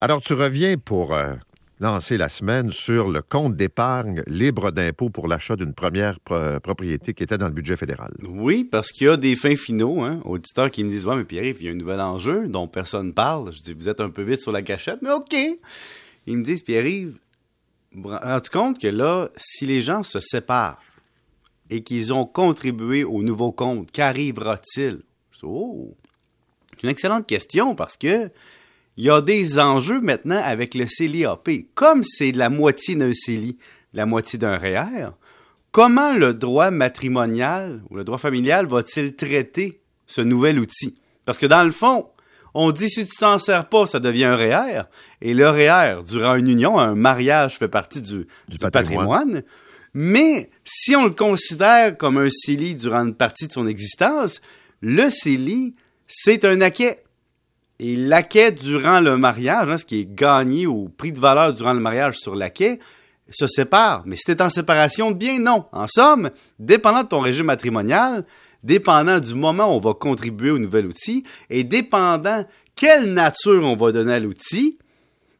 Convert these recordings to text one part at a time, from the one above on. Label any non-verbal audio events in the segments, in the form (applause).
Alors, tu reviens pour euh, lancer la semaine sur le compte d'épargne libre d'impôt pour l'achat d'une première pro- propriété qui était dans le budget fédéral. Oui, parce qu'il y a des fins finaux, hein, auditeurs qui me disent Ouais, mais Pierre, il y a un nouvel enjeu dont personne parle. Je dis Vous êtes un peu vite sur la gâchette, mais OK. Ils me disent Pierre-Yves, rendez compte que là, si les gens se séparent et qu'ils ont contribué au nouveau compte, qu'arrivera-t-il Oh, c'est une excellente question parce que il y a des enjeux maintenant avec le CELI-AP. Comme c'est la moitié d'un CELI, la moitié d'un REER, comment le droit matrimonial ou le droit familial va-t-il traiter ce nouvel outil? Parce que dans le fond, on dit si tu t'en sers pas, ça devient un REER. Et le REER, durant une union, un mariage fait partie du, du patrimoine. patrimoine. Mais si on le considère comme un CELI durant une partie de son existence, le CELI, c'est un acquet. Et l'acquet durant le mariage, hein, ce qui est gagné au prix de valeur durant le mariage sur l'acquet, se sépare. Mais si en séparation de biens, non. En somme, dépendant de ton régime matrimonial, dépendant du moment où on va contribuer au nouvel outil, et dépendant quelle nature on va donner à l'outil,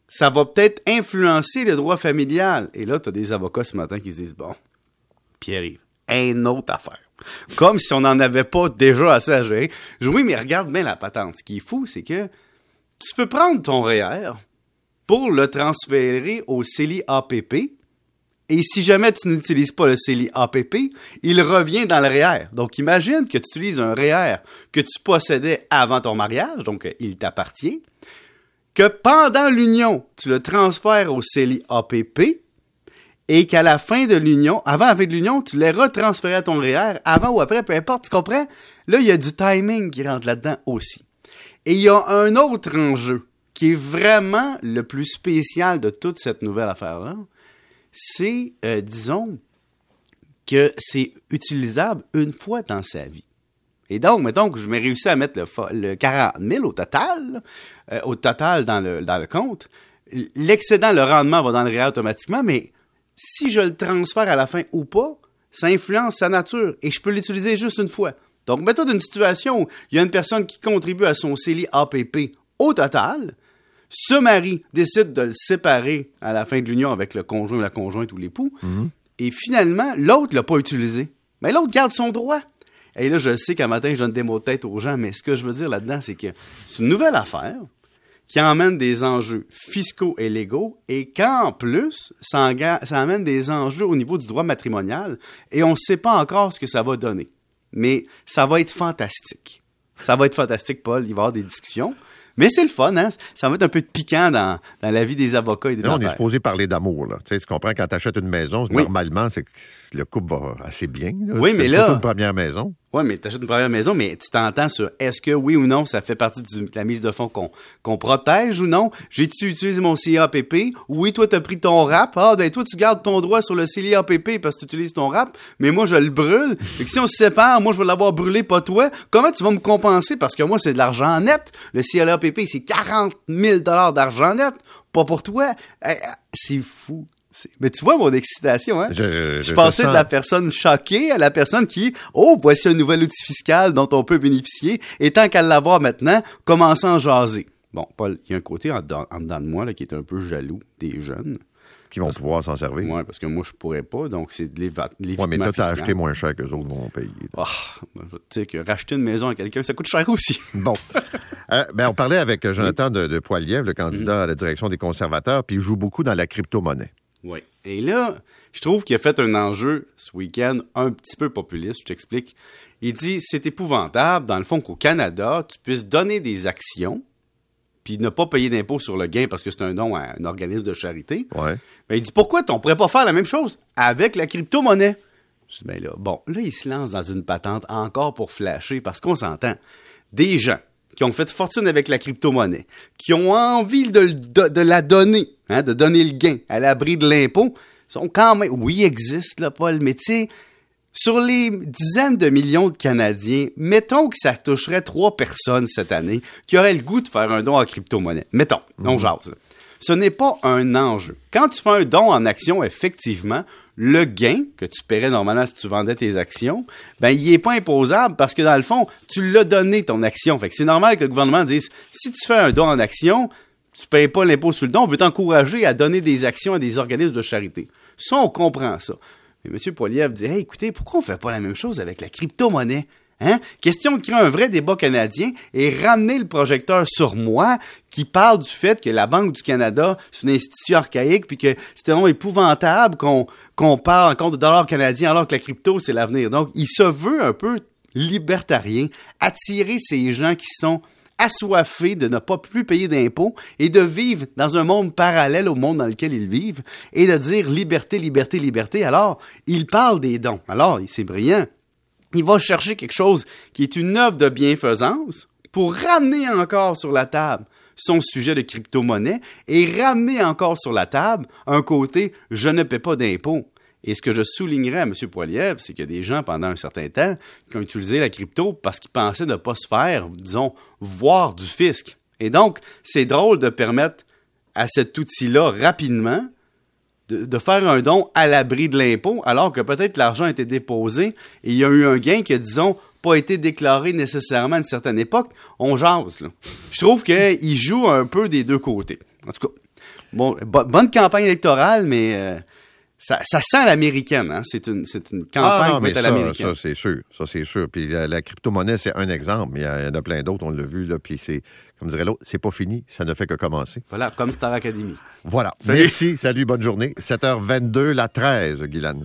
ça va peut-être influencer le droit familial. Et là, tu as des avocats ce matin qui se disent, bon, Pierre-Yves, une autre affaire. Comme si on n'en avait pas déjà assez à gérer. Oui, mais regarde bien la patente. Ce qui est fou, c'est que tu peux prendre ton REER pour le transférer au CELI APP. Et si jamais tu n'utilises pas le CELI APP, il revient dans le REER. Donc, imagine que tu utilises un REER que tu possédais avant ton mariage, donc euh, il t'appartient, que pendant l'union, tu le transfères au CELI APP et qu'à la fin de l'union, avant la fin de l'union, tu les retransféré à ton REER, avant ou après, peu importe, tu comprends? Là, il y a du timing qui rentre là-dedans aussi. Et il y a un autre enjeu qui est vraiment le plus spécial de toute cette nouvelle affaire-là. C'est, euh, disons, que c'est utilisable une fois dans sa vie. Et donc, mettons que je m'ai réussi à mettre le, fo- le 40 000 au total, euh, au total dans le, dans le compte. L'excédent, le rendement va dans le REER automatiquement, mais si je le transfère à la fin ou pas, ça influence sa nature et je peux l'utiliser juste une fois. Donc, mets-toi dans une situation où il y a une personne qui contribue à son CELI APP au total, ce mari décide de le séparer à la fin de l'union avec le conjoint ou la conjointe ou l'époux, et finalement, l'autre l'a pas utilisé. Mais l'autre garde son droit. Et là, je sais qu'un matin, je donne des mots de tête aux gens, mais ce que je veux dire là-dedans, c'est que c'est une nouvelle affaire qui emmène des enjeux fiscaux et légaux et qu'en plus, ça, amène des enjeux au niveau du droit matrimonial et on ne sait pas encore ce que ça va donner. Mais ça va être fantastique. Ça va être fantastique, Paul. Il va y avoir des discussions. Mais c'est le fun, hein? Ça va être un peu de piquant dans, dans la vie des avocats et des Là, on est supposé parler d'amour. Là. Tu, sais, tu comprends, quand tu achètes une maison, Oui. normalement, c'est que le couple va assez bien. là. Oui, mais là- une première maison. Oui, mais tu achètes une première maison, mais tu t'entends sur est-ce que oui ou non, ça fait partie de la mise de fonds qu'on qu'on protège ou non? J'ai-tu utilisé mon CAPP? Oui, toi, tu as pris ton rap. Ah, ben toi, tu gardes ton droit sur le CAPP parce que tu utilises ton rap, mais moi, je le brûle. Et que si on se sépare, moi, je vais l'avoir brûlé, pas toi. Comment tu vas me compenser? Parce que moi, c'est de l'argent net. Le CAPP, c'est 40 000 d'argent net. Pas pour toi. Eh, eh, C'est fou. Mais tu vois mon excitation, hein? Je, Je passais de la personne choquée à la personne qui, oh, voici un nouvel outil fiscal dont on peut bénéficier, et tant qu'à l'avoir maintenant, commençons à jaser. Bon, Paul, il y a un côté en, dedans- en dedans de moi là, qui est un peu jaloux des jeunes. qui vont pouvoir s'en servir. Ouais, parce que moi, je pourrais pas, donc c'est de l'évitement mais toi, t'as acheté moins cher que les autres vont payer. Ah, ben, je vais te dire que racheter une maison à quelqu'un, ça coûte cher aussi. (laughs) Bon. Euh, ben, on parlait avec euh, Jonathan de, de le candidat à la direction des conservateurs, puis il joue beaucoup dans la crypto-monnaie. Oui. Et là, je trouve qu'il a fait un enjeu ce week-end un petit peu populiste. Je t'explique. Il dit c'est épouvantable, dans le fond, qu'au Canada, tu puisses donner des actions puis ne pas payer d'impôt sur le gain parce que c'est un don à un organisme de charité. Ouais. Ben, il dit pourquoi on pourrait pas faire la même chose avec la crypto-monnaie? Je dis, ben là, bon, là, il se lance dans une patente encore pour flasher parce qu'on s'entend. Des gens qui ont fait fortune avec la crypto-monnaie, qui ont envie de, de- de la donner, hein, de donner le gain à l'abri de l'impôt, sont quand même, oui, existent, là, Paul, mais tu sais, sur les dizaines de millions de Canadiens, mettons que ça toucherait trois personnes cette année qui auraient le goût de faire un don en crypto-monnaie. Mettons, on jase. là. Ce n'est pas un enjeu. Quand tu fais un don en action, effectivement, le gain que tu paierais normalement si tu vendais tes actions, ben, il est pas imposable parce que dans le fond, tu l'as donné ton action. Fait que c'est normal que le gouvernement dise, si tu fais un don en action, tu payes pas l'impôt sur le don, on veut t'encourager à donner des actions à des organismes de charité. Ça, on comprend ça. Mais M. Poiliev dit, écoutez, pourquoi on fait pas la même chose avec la crypto-monnaie? Hein? Question de créer un vrai débat canadien et ramener le projecteur sur moi qui parle du fait que la Banque du Canada, c'est une institution archaïque puis que c'est tellement épouvantable qu'on qu'on parle encore de dollars canadiens alors que la crypto, c'est l'avenir. Donc, il se veut un peu libertarien, attirer ces gens qui sont assoiffés de ne pas plus payer d'impôts et de vivre dans un monde parallèle au monde dans lequel ils vivent et de dire liberté, liberté, liberté. Alors, il parle des dons. Alors, c'est brillant il va chercher quelque chose qui est une œuvre de bienfaisance pour ramener encore sur la table son sujet de crypto-monnaie et ramener encore sur la table un côté je ne paie pas d'impôts. Et ce que je soulignerais à M. Poiliev, c'est qu'il y a des gens pendant un certain temps qui ont utilisé la crypto parce qu'ils pensaient ne pas se faire, disons, voir du fisc. Et donc, c'est drôle de permettre à cet outil-là rapidement de, faire un don à l'abri de l'impôt, alors que peut-être l'argent a été déposé et il y a eu un gain qui disons, pas été déclaré nécessairement à une certaine époque. On jase, là. Je trouve qu'il joue un peu des deux côtés. En tout cas, bon, bonne campagne électorale, mais euh, ça, sent l'américaine, hein? C'est une, c'est une campagne ah, mais ça, ça c'est sûr. Ça, c'est sûr. Puis la, crypto-monnaie, c'est un exemple, mais il y, en a plein d'autres, on l'a vu, là. Puis c'est, comme dirait l'autre, c'est pas fini, ça ne fait que commencer. Voilà, comme Star Academy. Voilà. Merci, salut, bonne journée. 7h22, la 13, Guylaine.